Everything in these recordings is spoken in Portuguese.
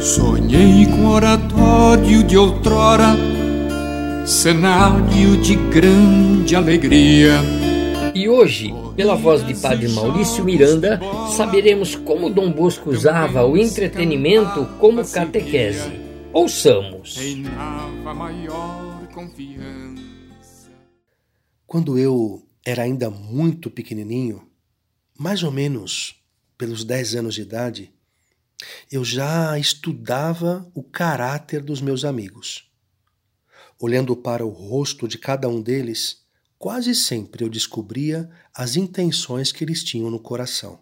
Sonhei com oratório de outrora, cenário de grande alegria. E hoje, pela voz de Padre Maurício Miranda, saberemos como Dom Bosco usava o entretenimento como catequese. Ouçamos. Quando eu era ainda muito pequenininho, mais ou menos pelos 10 anos de idade, eu já estudava o caráter dos meus amigos. Olhando para o rosto de cada um deles, quase sempre eu descobria as intenções que eles tinham no coração.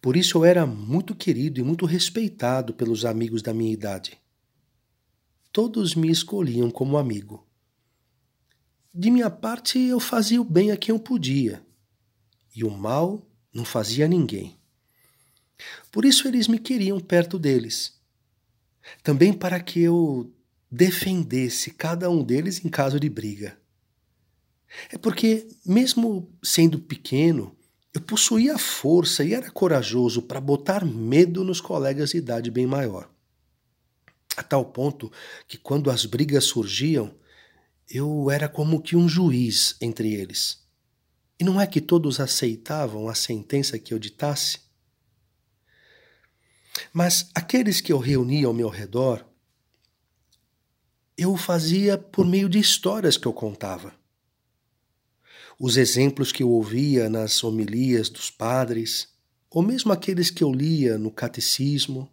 Por isso eu era muito querido e muito respeitado pelos amigos da minha idade. Todos me escolhiam como amigo. De minha parte, eu fazia o bem a quem eu podia, e o mal não fazia a ninguém. Por isso eles me queriam perto deles. Também para que eu defendesse cada um deles em caso de briga. É porque, mesmo sendo pequeno, eu possuía força e era corajoso para botar medo nos colegas de idade bem maior. A tal ponto que, quando as brigas surgiam, eu era como que um juiz entre eles. E não é que todos aceitavam a sentença que eu ditasse? Mas aqueles que eu reunia ao meu redor, eu o fazia por meio de histórias que eu contava os exemplos que eu ouvia nas homilias dos padres, ou mesmo aqueles que eu lia no catecismo,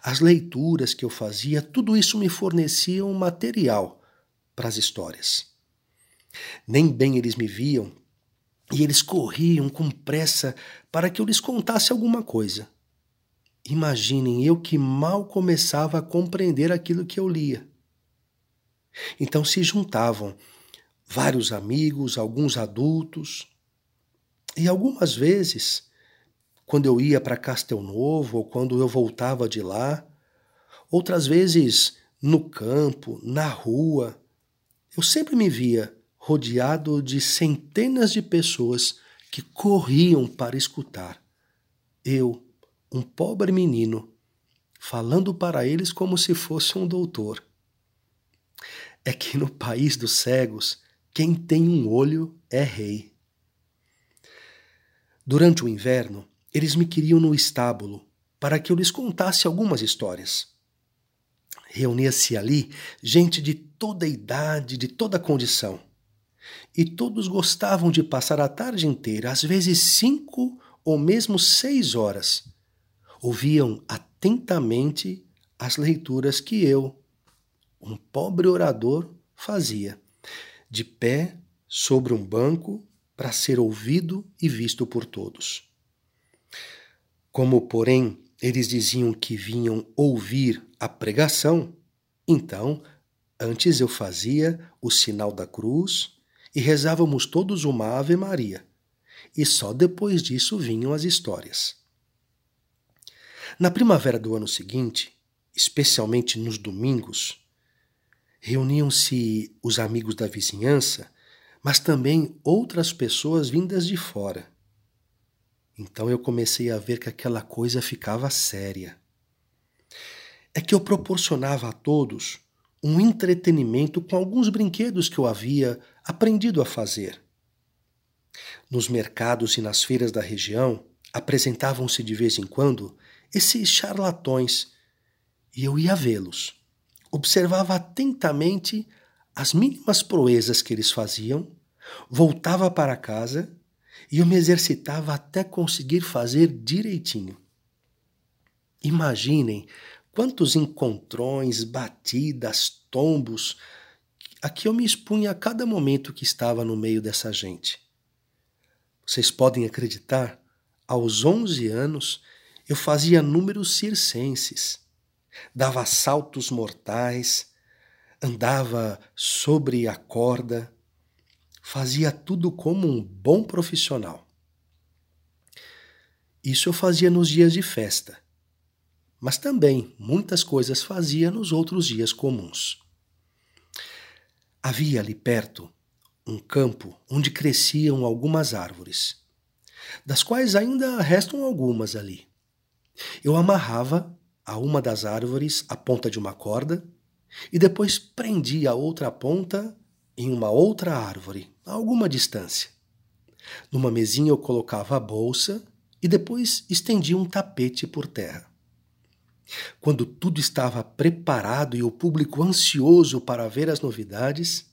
as leituras que eu fazia, tudo isso me fornecia um material para as histórias. Nem bem eles me viam e eles corriam com pressa para que eu lhes contasse alguma coisa. Imaginem eu que mal começava a compreender aquilo que eu lia. Então se juntavam vários amigos, alguns adultos. E algumas vezes, quando eu ia para Castel Novo ou quando eu voltava de lá, outras vezes no campo, na rua, eu sempre me via rodeado de centenas de pessoas que corriam para escutar. Eu, um pobre menino, falando para eles como se fosse um doutor. É que no país dos cegos quem tem um olho é rei. Durante o inverno, eles me queriam no estábulo para que eu lhes contasse algumas histórias. Reunia-se ali gente de toda idade, de toda condição. E todos gostavam de passar a tarde inteira, às vezes cinco ou mesmo seis horas. Ouviam atentamente as leituras que eu, um pobre orador, fazia de pé sobre um banco para ser ouvido e visto por todos. Como, porém, eles diziam que vinham ouvir a pregação, então, antes eu fazia o sinal da cruz e rezávamos todos uma Ave Maria, e só depois disso vinham as histórias. Na primavera do ano seguinte, especialmente nos domingos, reuniam-se os amigos da vizinhança, mas também outras pessoas vindas de fora. Então eu comecei a ver que aquela coisa ficava séria. É que eu proporcionava a todos um entretenimento com alguns brinquedos que eu havia aprendido a fazer. Nos mercados e nas feiras da região apresentavam-se de vez em quando esses charlatões e eu ia vê-los observava atentamente as mínimas proezas que eles faziam, voltava para casa e eu me exercitava até conseguir fazer direitinho. Imaginem quantos encontrões, batidas, tombos a que eu me expunha a cada momento que estava no meio dessa gente. Vocês podem acreditar, aos 11 anos eu fazia números circenses dava saltos mortais, andava sobre a corda, fazia tudo como um bom profissional. Isso eu fazia nos dias de festa, mas também muitas coisas fazia nos outros dias comuns. Havia ali perto um campo onde cresciam algumas árvores, das quais ainda restam algumas ali. Eu amarrava a uma das árvores a ponta de uma corda e depois prendia a outra ponta em uma outra árvore, a alguma distância. Numa mesinha eu colocava a bolsa e depois estendia um tapete por terra. Quando tudo estava preparado e o público ansioso para ver as novidades,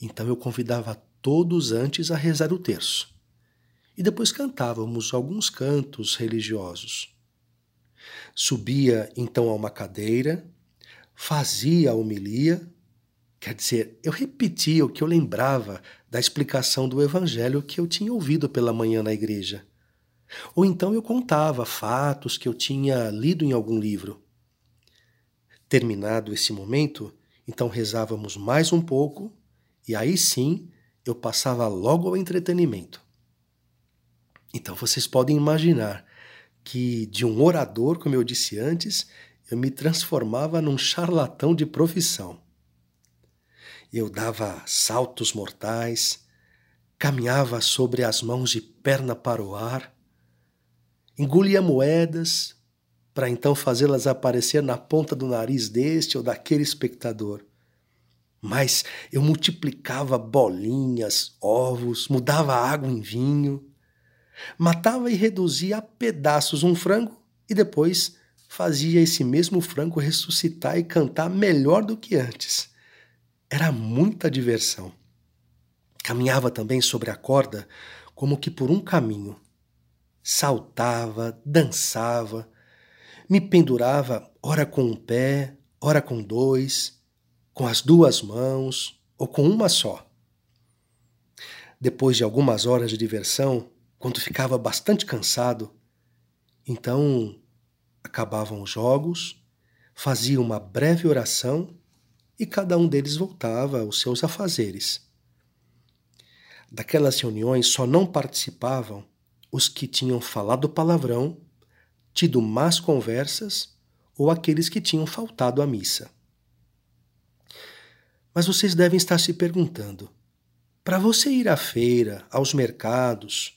então eu convidava todos antes a rezar o terço. E depois cantávamos alguns cantos religiosos. Subia então a uma cadeira, fazia a homilia, quer dizer, eu repetia o que eu lembrava da explicação do evangelho que eu tinha ouvido pela manhã na igreja. Ou então eu contava fatos que eu tinha lido em algum livro. Terminado esse momento, então rezávamos mais um pouco e aí sim eu passava logo ao entretenimento. Então vocês podem imaginar que de um orador, como eu disse antes, eu me transformava num charlatão de profissão. Eu dava saltos mortais, caminhava sobre as mãos de perna para o ar, engolia moedas para então fazê-las aparecer na ponta do nariz deste ou daquele espectador. Mas eu multiplicava bolinhas, ovos, mudava água em vinho, matava e reduzia a pedaços um frango e depois fazia esse mesmo frango ressuscitar e cantar melhor do que antes. Era muita diversão. Caminhava também sobre a corda como que por um caminho. Saltava, dançava, me pendurava, ora com um pé, ora com dois, com as duas mãos ou com uma só. Depois de algumas horas de diversão, quando ficava bastante cansado, então acabavam os jogos, fazia uma breve oração e cada um deles voltava aos seus afazeres. Daquelas reuniões só não participavam os que tinham falado palavrão, tido más conversas ou aqueles que tinham faltado à missa. Mas vocês devem estar se perguntando: para você ir à feira, aos mercados,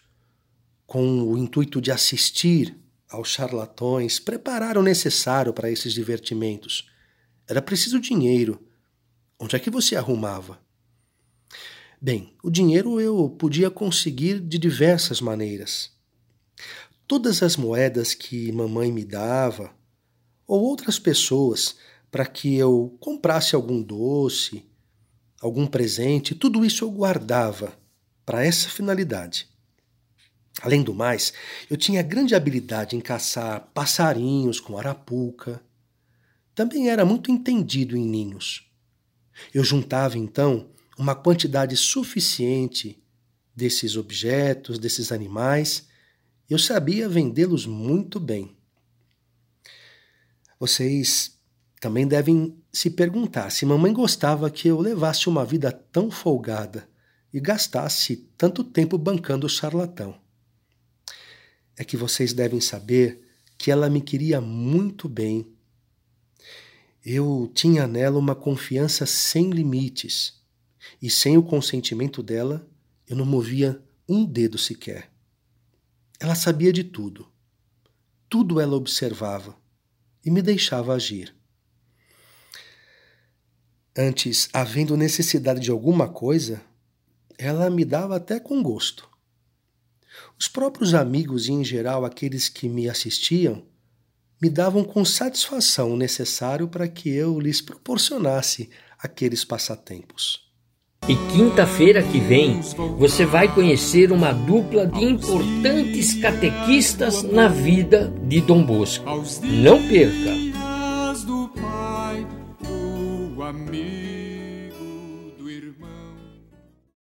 com o intuito de assistir aos charlatões, preparar o necessário para esses divertimentos. Era preciso dinheiro. Onde é que você arrumava? Bem, o dinheiro eu podia conseguir de diversas maneiras. Todas as moedas que mamãe me dava, ou outras pessoas, para que eu comprasse algum doce, algum presente, tudo isso eu guardava para essa finalidade. Além do mais, eu tinha grande habilidade em caçar passarinhos com arapuca. Também era muito entendido em ninhos. Eu juntava então uma quantidade suficiente desses objetos, desses animais, eu sabia vendê-los muito bem. Vocês também devem se perguntar se mamãe gostava que eu levasse uma vida tão folgada e gastasse tanto tempo bancando o charlatão é que vocês devem saber que ela me queria muito bem. Eu tinha nela uma confiança sem limites, e sem o consentimento dela, eu não movia um dedo sequer. Ela sabia de tudo. Tudo ela observava e me deixava agir. Antes, havendo necessidade de alguma coisa, ela me dava até com gosto. Os próprios amigos e, em geral, aqueles que me assistiam, me davam com satisfação o necessário para que eu lhes proporcionasse aqueles passatempos. E quinta-feira que vem você vai conhecer uma dupla de importantes catequistas na vida de Dom Bosco. Não perca!